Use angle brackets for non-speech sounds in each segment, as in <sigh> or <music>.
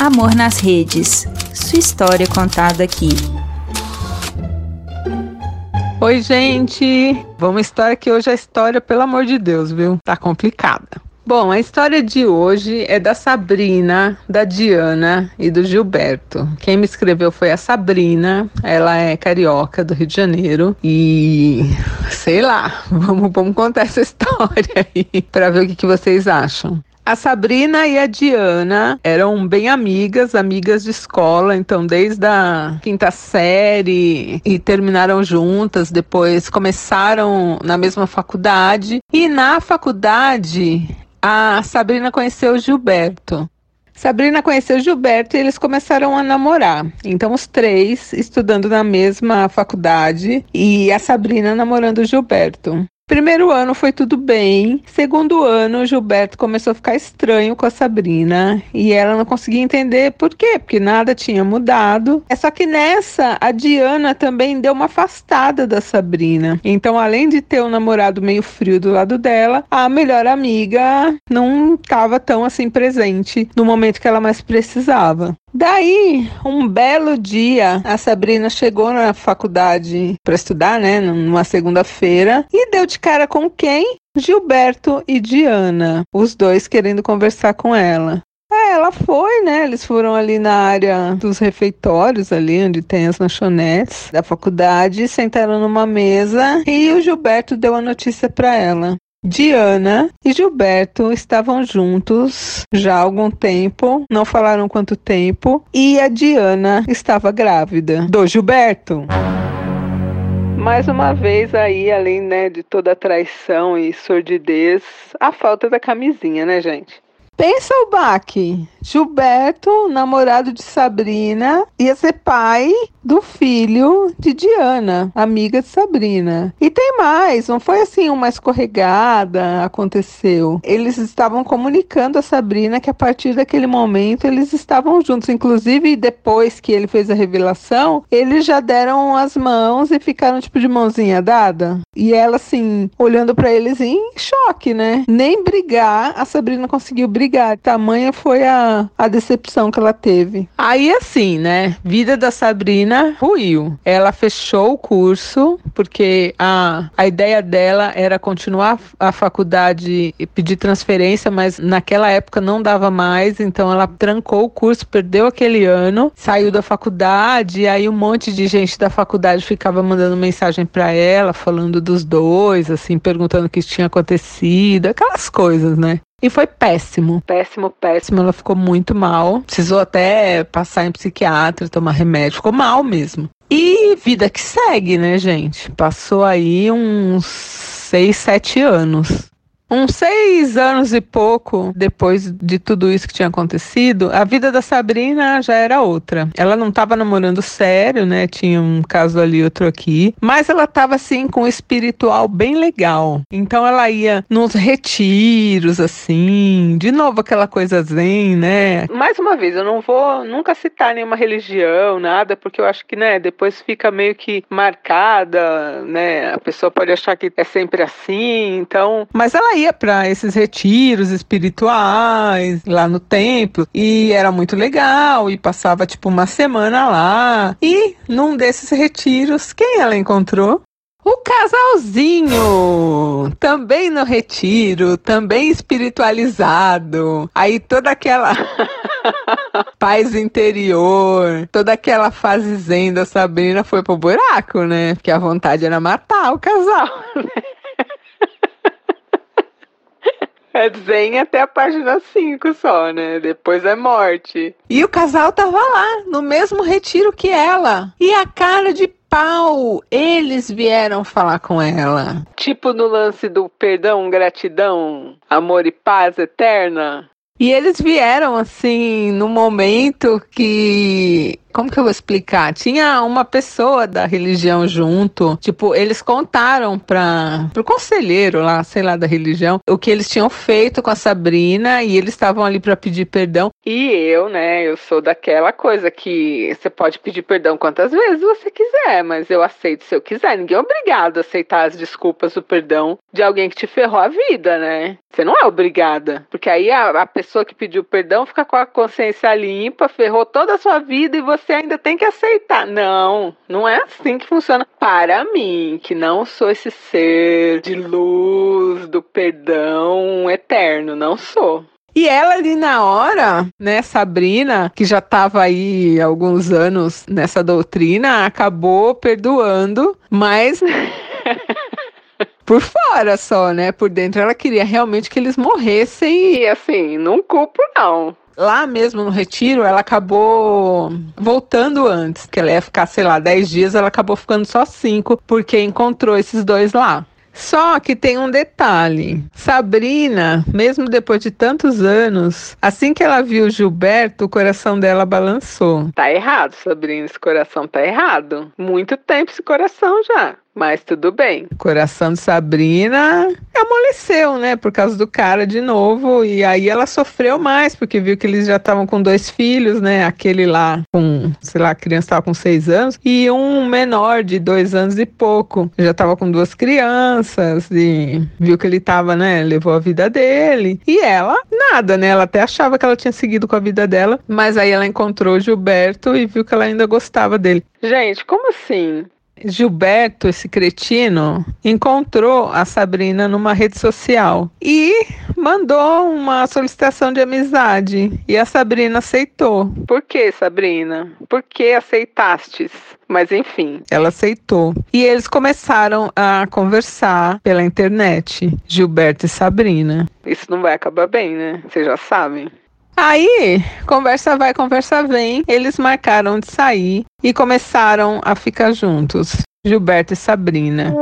Amor nas Redes. Sua história contada aqui. Oi, gente! Vamos história que hoje a história, pelo amor de Deus, viu? Tá complicada. Bom, a história de hoje é da Sabrina, da Diana e do Gilberto. Quem me escreveu foi a Sabrina, ela é carioca do Rio de Janeiro e sei lá, <laughs> vamos, vamos contar essa história aí para ver o que, que vocês acham. A Sabrina e a Diana eram bem amigas, amigas de escola, então desde a quinta série e terminaram juntas, depois começaram na mesma faculdade e na faculdade a Sabrina conheceu o Gilberto. Sabrina conheceu Gilberto e eles começaram a namorar. Então, os três estudando na mesma faculdade e a Sabrina namorando o Gilberto. Primeiro ano foi tudo bem. Segundo ano, o Gilberto começou a ficar estranho com a Sabrina e ela não conseguia entender por quê, porque nada tinha mudado. É só que nessa, a Diana também deu uma afastada da Sabrina. Então, além de ter um namorado meio frio do lado dela, a melhor amiga não estava tão assim presente no momento que ela mais precisava. Daí, um belo dia, a Sabrina chegou na faculdade para estudar, né, numa segunda-feira, e deu de cara com quem? Gilberto e Diana, os dois querendo conversar com ela. Ela foi, né? Eles foram ali na área dos refeitórios, ali onde tem as lanchonetes da faculdade, sentaram numa mesa e o Gilberto deu a notícia para ela. Diana e Gilberto estavam juntos já há algum tempo, não falaram quanto tempo, e a Diana estava grávida do Gilberto. Mais uma vez aí, além né, de toda a traição e sordidez, a falta da camisinha, né, gente? Pensa o baque. Gilberto, namorado de Sabrina, ia ser pai do filho de Diana, amiga de Sabrina. E tem mais, não foi assim uma escorregada aconteceu. Eles estavam comunicando a Sabrina que a partir daquele momento eles estavam juntos. Inclusive, depois que ele fez a revelação, eles já deram as mãos e ficaram tipo de mãozinha dada. E ela assim, olhando para eles em choque, né? Nem brigar, a Sabrina conseguiu brigar. Tamanha foi a a, decepção que ela teve. Aí, assim, né? Vida da Sabrina ruiu. Ela fechou o curso, porque a, a ideia dela era continuar a faculdade e pedir transferência, mas naquela época não dava mais, então ela trancou o curso, perdeu aquele ano, saiu da faculdade, e aí um monte de gente da faculdade ficava mandando mensagem para ela, falando dos dois, assim, perguntando o que tinha acontecido, aquelas coisas, né? E foi péssimo, péssimo, péssimo. Ela ficou muito mal. Precisou até passar em psiquiatra, tomar remédio. Ficou mal mesmo. E vida que segue, né, gente? Passou aí uns seis, sete anos. Uns seis anos e pouco depois de tudo isso que tinha acontecido, a vida da Sabrina já era outra. Ela não estava namorando sério, né? Tinha um caso ali, outro aqui. Mas ela estava assim com um espiritual bem legal. Então ela ia nos retiros, assim. De novo aquela coisa zen, né? Mais uma vez, eu não vou nunca citar nenhuma religião, nada, porque eu acho que, né, depois fica meio que marcada, né? A pessoa pode achar que é sempre assim. Então. Mas ela ia para esses retiros espirituais lá no templo e era muito legal e passava tipo uma semana lá. E num desses retiros, quem ela encontrou? O casalzinho, também no retiro, também espiritualizado. Aí toda aquela <laughs> paz interior, toda aquela fase zen da Sabrina foi pro buraco, né? Porque a vontade era matar o casal, <laughs> né? É zen até a página 5 só, né? Depois é morte. E o casal tava lá, no mesmo retiro que ela. E a cara de pau, eles vieram falar com ela. Tipo no lance do perdão, gratidão, amor e paz eterna. E eles vieram assim no momento que como que eu vou explicar? Tinha uma pessoa da religião junto, tipo, eles contaram para pro conselheiro lá, sei lá, da religião, o que eles tinham feito com a Sabrina e eles estavam ali para pedir perdão. E eu, né, eu sou daquela coisa que você pode pedir perdão quantas vezes você quiser, mas eu aceito se eu quiser. Ninguém é obrigado a aceitar as desculpas, o perdão de alguém que te ferrou a vida, né? Você não é obrigada, porque aí a, a pessoa que pediu perdão fica com a consciência limpa, ferrou toda a sua vida e você você ainda tem que aceitar. Não, não é assim que funciona. Para mim, que não sou esse ser de luz, do perdão eterno, não sou. E ela ali na hora, né, Sabrina, que já estava aí alguns anos nessa doutrina, acabou perdoando, mas <laughs> por fora só, né? Por dentro ela queria realmente que eles morressem e assim, não culpo não lá mesmo no retiro, ela acabou voltando antes, que ela ia ficar, sei lá, 10 dias, ela acabou ficando só 5, porque encontrou esses dois lá. Só que tem um detalhe. Sabrina, mesmo depois de tantos anos, assim que ela viu Gilberto, o coração dela balançou. Tá errado, Sabrina, esse coração tá errado. Muito tempo esse coração já. Mas tudo bem. O coração de Sabrina amoleceu, né? Por causa do cara de novo. E aí ela sofreu mais, porque viu que eles já estavam com dois filhos, né? Aquele lá com, sei lá, a criança estava com seis anos. E um menor de dois anos e pouco. Já estava com duas crianças. E viu que ele estava, né? Levou a vida dele. E ela, nada, né? Ela até achava que ela tinha seguido com a vida dela. Mas aí ela encontrou Gilberto e viu que ela ainda gostava dele. Gente, como assim? Gilberto, esse cretino, encontrou a Sabrina numa rede social e mandou uma solicitação de amizade. E a Sabrina aceitou. Por que, Sabrina? Por que aceitastes? Mas enfim, ela aceitou. E eles começaram a conversar pela internet, Gilberto e Sabrina. Isso não vai acabar bem, né? Vocês já sabem. Aí, conversa vai, conversa vem. Eles marcaram de sair e começaram a ficar juntos. Gilberto e Sabrina.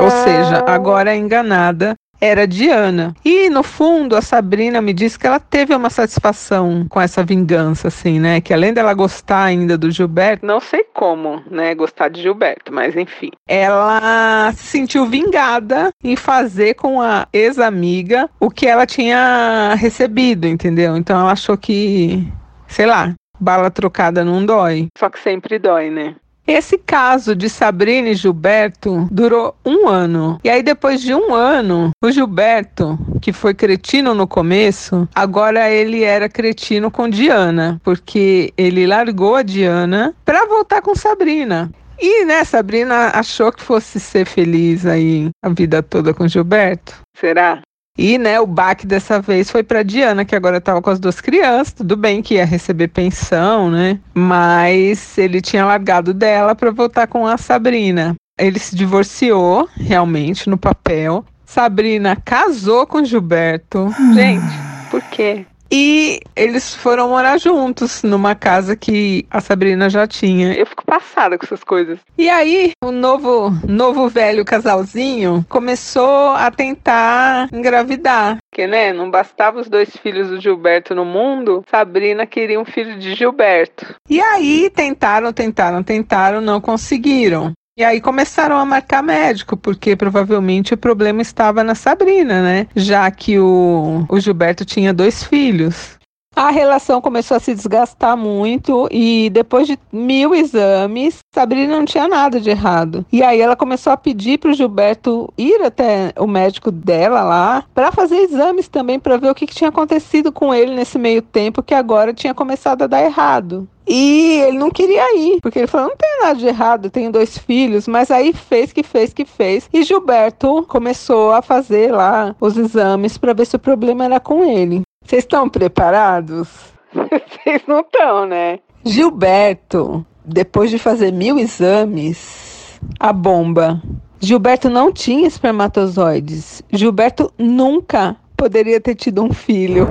Ou seja, agora enganada era Diana. E no fundo, a Sabrina me disse que ela teve uma satisfação com essa vingança, assim, né? Que além dela gostar ainda do Gilberto, não sei como, né? Gostar de Gilberto, mas enfim. Ela se sentiu vingada em fazer com a ex-amiga o que ela tinha recebido, entendeu? Então ela achou que, sei lá, bala trocada não dói. Só que sempre dói, né? Esse caso de Sabrina e Gilberto durou um ano. E aí, depois de um ano, o Gilberto, que foi cretino no começo, agora ele era cretino com Diana, porque ele largou a Diana para voltar com Sabrina. E, né, Sabrina achou que fosse ser feliz aí a vida toda com Gilberto. Será? E, né, o baque dessa vez foi para Diana, que agora estava com as duas crianças. Tudo bem que ia receber pensão, né? Mas ele tinha largado dela para voltar com a Sabrina. Ele se divorciou, realmente, no papel. Sabrina casou com Gilberto. Gente, por quê? E eles foram morar juntos numa casa que a Sabrina já tinha. Eu fico passada com essas coisas. E aí, o novo, novo velho casalzinho começou a tentar engravidar. Porque, né, não bastava os dois filhos do Gilberto no mundo, Sabrina queria um filho de Gilberto. E aí, tentaram, tentaram, tentaram, não conseguiram. E aí começaram a marcar médico, porque provavelmente o problema estava na Sabrina, né? Já que o, o Gilberto tinha dois filhos. A relação começou a se desgastar muito e depois de mil exames, Sabrina não tinha nada de errado. E aí ela começou a pedir para o Gilberto ir até o médico dela lá para fazer exames também para ver o que, que tinha acontecido com ele nesse meio tempo que agora tinha começado a dar errado. E ele não queria ir, porque ele falou: não tem nada de errado, eu tenho dois filhos. Mas aí fez que fez que fez. E Gilberto começou a fazer lá os exames para ver se o problema era com ele. Vocês estão preparados? <laughs> Vocês não estão, né? Gilberto, depois de fazer mil exames, a bomba. Gilberto não tinha espermatozoides. Gilberto nunca poderia ter tido um filho.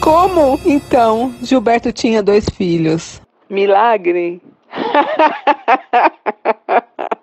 Como então Gilberto tinha dois filhos? Milagre? <laughs>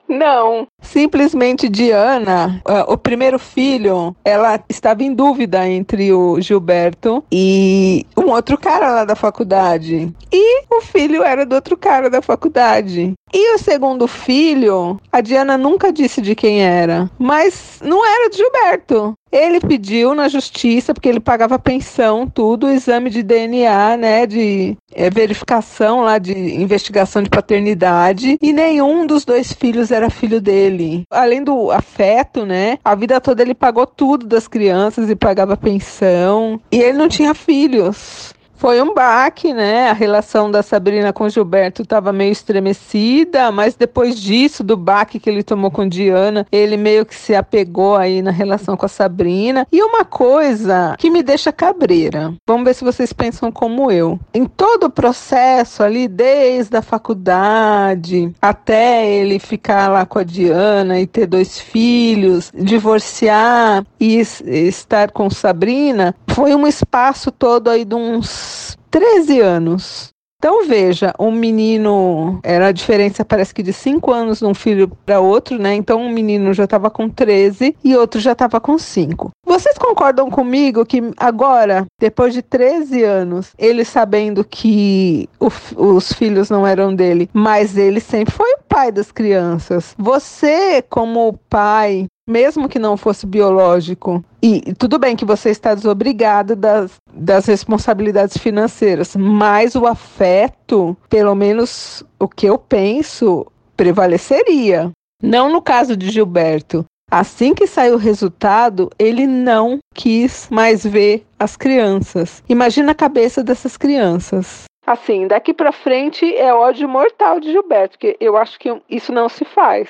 Não. Simplesmente Diana, uh, o primeiro filho, ela estava em dúvida entre o Gilberto e um outro cara lá da faculdade. E o filho era do outro cara da faculdade. E o segundo filho, a Diana nunca disse de quem era, mas não era de Gilberto. Ele pediu na justiça, porque ele pagava pensão, tudo, exame de DNA, né, de é, verificação lá de investigação de paternidade, e nenhum dos dois filhos era filho dele. Além do afeto, né, a vida toda ele pagou tudo das crianças e pagava pensão, e ele não tinha filhos. Foi um baque, né? A relação da Sabrina com Gilberto estava meio estremecida, mas depois disso, do baque que ele tomou com Diana, ele meio que se apegou aí na relação com a Sabrina. E uma coisa que me deixa cabreira. Vamos ver se vocês pensam como eu. Em todo o processo ali, desde a faculdade até ele ficar lá com a Diana e ter dois filhos, divorciar e estar com Sabrina, foi um espaço todo aí de uns 13 anos. Então veja, um menino era a diferença parece que de 5 anos de um filho para outro, né? Então um menino já estava com 13 e outro já estava com 5. Vocês concordam comigo que agora, depois de 13 anos, ele sabendo que o, os filhos não eram dele, mas ele sempre foi pai das crianças. Você, como pai, mesmo que não fosse biológico, e tudo bem que você está desobrigado das, das responsabilidades financeiras, mas o afeto, pelo menos o que eu penso, prevaleceria. Não no caso de Gilberto. Assim que saiu o resultado, ele não quis mais ver as crianças. Imagina a cabeça dessas crianças. Assim, daqui para frente é ódio mortal de Gilberto, porque eu acho que isso não se faz.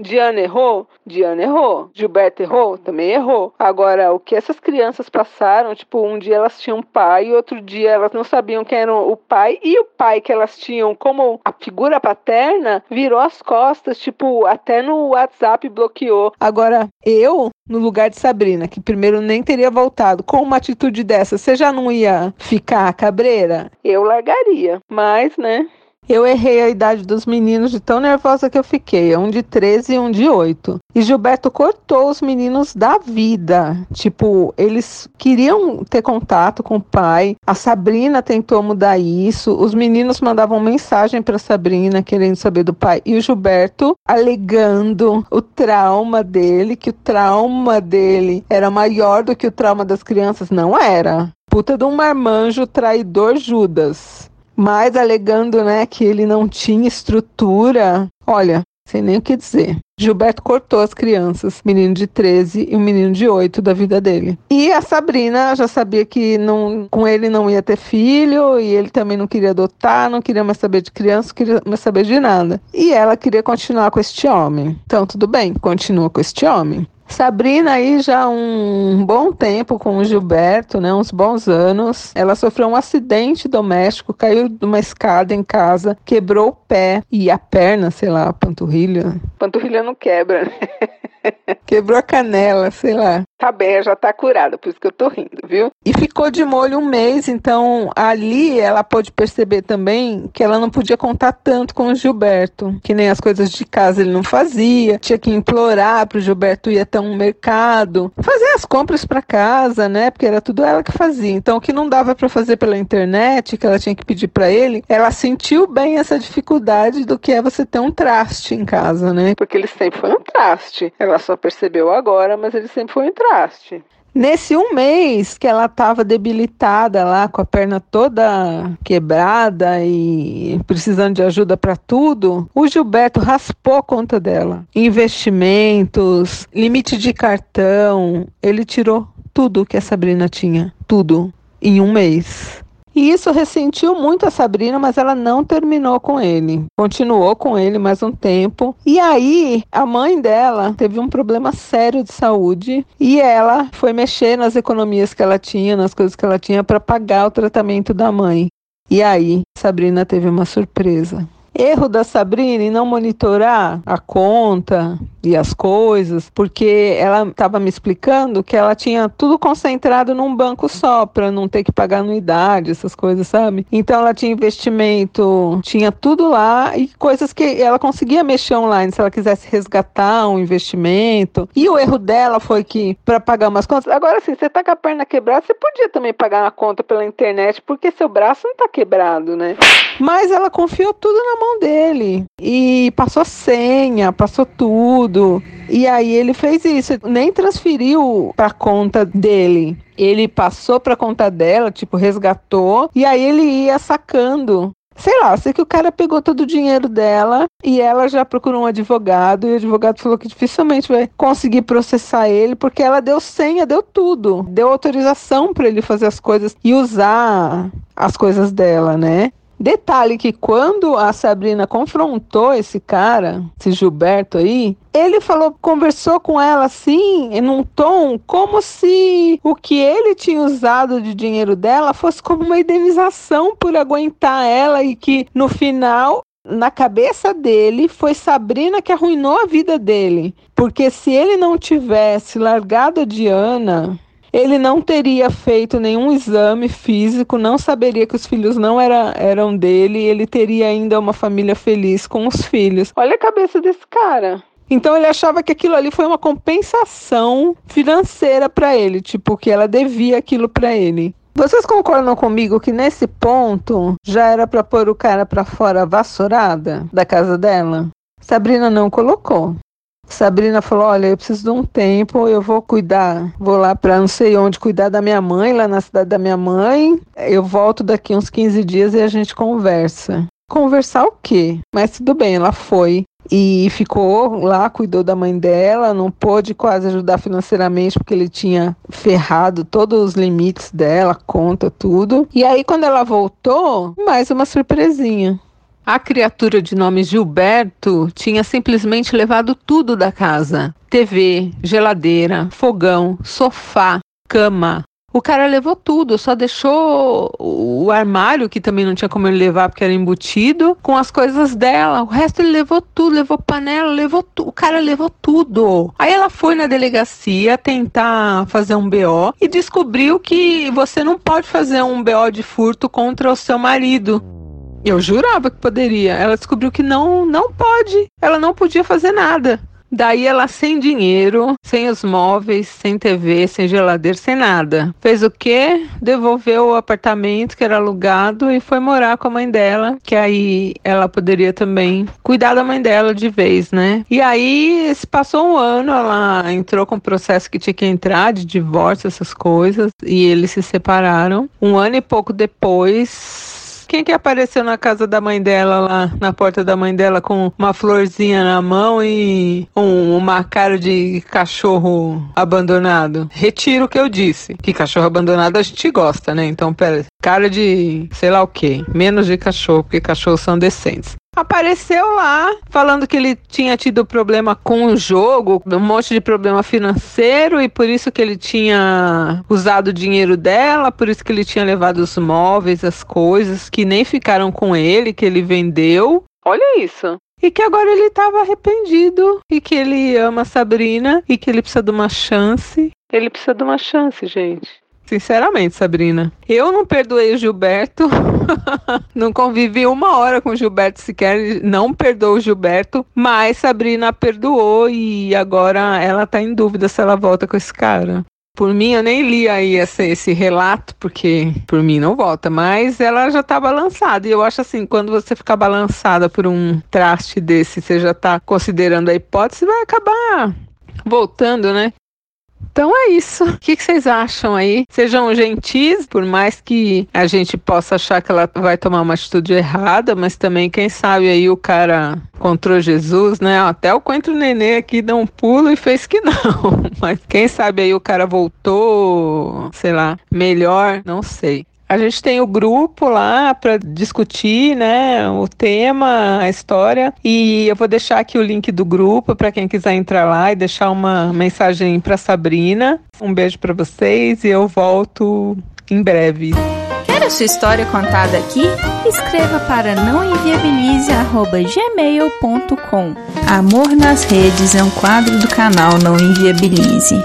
Diana errou? Diana errou. Gilberto errou? Também errou. Agora, o que essas crianças passaram, tipo, um dia elas tinham pai outro dia elas não sabiam quem era o pai e o pai que elas tinham como a figura paterna virou as costas, tipo, até no WhatsApp bloqueou. Agora, eu, no lugar de Sabrina, que primeiro nem teria voltado, com uma atitude dessa, você já não ia ficar cabreira? Eu largaria. Mas, né? Eu errei a idade dos meninos de tão nervosa que eu fiquei, um de 13 e um de 8. E Gilberto cortou os meninos da vida. Tipo, eles queriam ter contato com o pai. A Sabrina tentou mudar isso. Os meninos mandavam mensagem para Sabrina querendo saber do pai. E o Gilberto alegando o trauma dele, que o trauma dele era maior do que o trauma das crianças. Não era. Puta de um marmanjo traidor Judas mas alegando né, que ele não tinha estrutura. Olha, sem nem o que dizer. Gilberto cortou as crianças, menino de 13 e um menino de 8 da vida dele. E a Sabrina já sabia que não, com ele não ia ter filho, e ele também não queria adotar, não queria mais saber de criança, não queria mais saber de nada. E ela queria continuar com este homem. Então, tudo bem, continua com este homem. Sabrina aí já um bom tempo com o Gilberto, né, uns bons anos. Ela sofreu um acidente doméstico, caiu de uma escada em casa, quebrou o pé e a perna, sei lá, a panturrilha. Panturrilha não quebra. Né? Quebrou a canela, sei lá. Tá bem, já tá curada, por isso que eu tô rindo, viu? E ficou de molho um mês, então ali ela pôde perceber também que ela não podia contar tanto com o Gilberto, que nem as coisas de casa ele não fazia, tinha que implorar pro Gilberto ir até um mercado, fazer as compras para casa, né? Porque era tudo ela que fazia. Então o que não dava para fazer pela internet, que ela tinha que pedir para ele, ela sentiu bem essa dificuldade do que é você ter um traste em casa, né? Porque ele sempre foi um traste. Ela só percebeu agora, mas ele sempre foi um traste Nesse um mês que ela estava debilitada lá, com a perna toda quebrada e precisando de ajuda para tudo, o Gilberto raspou a conta dela. Investimentos, limite de cartão, ele tirou tudo que a Sabrina tinha, tudo, em um mês. E isso ressentiu muito a Sabrina, mas ela não terminou com ele. Continuou com ele mais um tempo. E aí, a mãe dela teve um problema sério de saúde e ela foi mexer nas economias que ela tinha, nas coisas que ela tinha para pagar o tratamento da mãe. E aí, Sabrina teve uma surpresa. Erro da Sabrina em não monitorar a conta e as coisas, porque ela estava me explicando que ela tinha tudo concentrado num banco só, para não ter que pagar anuidade, essas coisas, sabe? Então ela tinha investimento, tinha tudo lá e coisas que ela conseguia mexer online se ela quisesse resgatar um investimento. E o erro dela foi que para pagar umas contas, agora sim, você tá com a perna quebrada, você podia também pagar uma conta pela internet, porque seu braço não tá quebrado, né? Mas ela confiou tudo na mão dele e passou senha, passou tudo. E aí ele fez isso, nem transferiu para conta dele. Ele passou para conta dela, tipo, resgatou, e aí ele ia sacando sei lá, sei que o cara pegou todo o dinheiro dela e ela já procurou um advogado e o advogado falou que dificilmente vai conseguir processar ele porque ela deu senha, deu tudo, deu autorização para ele fazer as coisas e usar as coisas dela, né? Detalhe que quando a Sabrina confrontou esse cara, esse Gilberto aí, ele falou, conversou com ela assim, em um tom como se o que ele tinha usado de dinheiro dela fosse como uma indenização por aguentar ela e que no final na cabeça dele foi Sabrina que arruinou a vida dele. Porque se ele não tivesse largado a Diana, ele não teria feito nenhum exame físico, não saberia que os filhos não era, eram dele, e ele teria ainda uma família feliz com os filhos. Olha a cabeça desse cara. Então ele achava que aquilo ali foi uma compensação financeira para ele, tipo que ela devia aquilo para ele. Vocês concordam comigo que nesse ponto já era para pôr o cara para fora vassourada da casa dela? Sabrina não colocou. Sabrina falou: Olha, eu preciso de um tempo, eu vou cuidar, vou lá para não sei onde cuidar da minha mãe, lá na cidade da minha mãe. Eu volto daqui uns 15 dias e a gente conversa. Conversar o quê? Mas tudo bem, ela foi e ficou lá, cuidou da mãe dela, não pôde quase ajudar financeiramente porque ele tinha ferrado todos os limites dela, conta tudo. E aí quando ela voltou, mais uma surpresinha. A criatura de nome Gilberto tinha simplesmente levado tudo da casa: TV, geladeira, fogão, sofá, cama. O cara levou tudo, só deixou o armário, que também não tinha como ele levar porque era embutido, com as coisas dela. O resto ele levou tudo, levou panela, levou tudo. O cara levou tudo. Aí ela foi na delegacia tentar fazer um BO e descobriu que você não pode fazer um BO de furto contra o seu marido. Eu jurava que poderia. Ela descobriu que não, não pode. Ela não podia fazer nada. Daí ela sem dinheiro, sem os móveis, sem TV, sem geladeira, sem nada. Fez o quê? Devolveu o apartamento que era alugado e foi morar com a mãe dela, que aí ela poderia também cuidar da mãe dela de vez, né? E aí se passou um ano, ela entrou com o processo que tinha que entrar de divórcio, essas coisas, e eles se separaram. Um ano e pouco depois, quem que apareceu na casa da mãe dela lá, na porta da mãe dela com uma florzinha na mão e um, uma cara de cachorro abandonado? Retiro o que eu disse. Que cachorro abandonado a gente gosta, né? Então, pera, cara de sei lá o que, menos de cachorro, porque cachorros são decentes apareceu lá falando que ele tinha tido problema com o jogo, um monte de problema financeiro e por isso que ele tinha usado o dinheiro dela, por isso que ele tinha levado os móveis, as coisas que nem ficaram com ele, que ele vendeu. Olha isso. E que agora ele estava arrependido e que ele ama a Sabrina e que ele precisa de uma chance. Ele precisa de uma chance, gente. Sinceramente, Sabrina. Eu não perdoei o Gilberto. <laughs> não convivi uma hora com o Gilberto sequer. Não perdoou o Gilberto. Mas Sabrina perdoou e agora ela tá em dúvida se ela volta com esse cara. Por mim, eu nem li aí esse, esse relato, porque por mim não volta, mas ela já tá balançada. E eu acho assim, quando você ficar balançada por um traste desse, você já tá considerando a hipótese, vai acabar voltando, né? Então é isso. O que, vocês acham aí? Sejam gentis, por mais que a gente possa achar que ela vai tomar uma atitude errada, mas também, quem sabe aí o cara encontrou Jesus, né? Até o Coentro Nenê aqui deu um pulo e fez que não. <laughs> Mas quem sabe aí o cara voltou, sei lá, melhor, não sei. A gente tem o grupo lá para discutir, né, o tema, a história, e eu vou deixar aqui o link do grupo para quem quiser entrar lá e deixar uma mensagem para Sabrina. Um beijo para vocês e eu volto em breve. Quer a sua história contada aqui? Escreva para nãoenviabilize@gmail.com. Amor nas redes é um quadro do canal Não Enviabilize.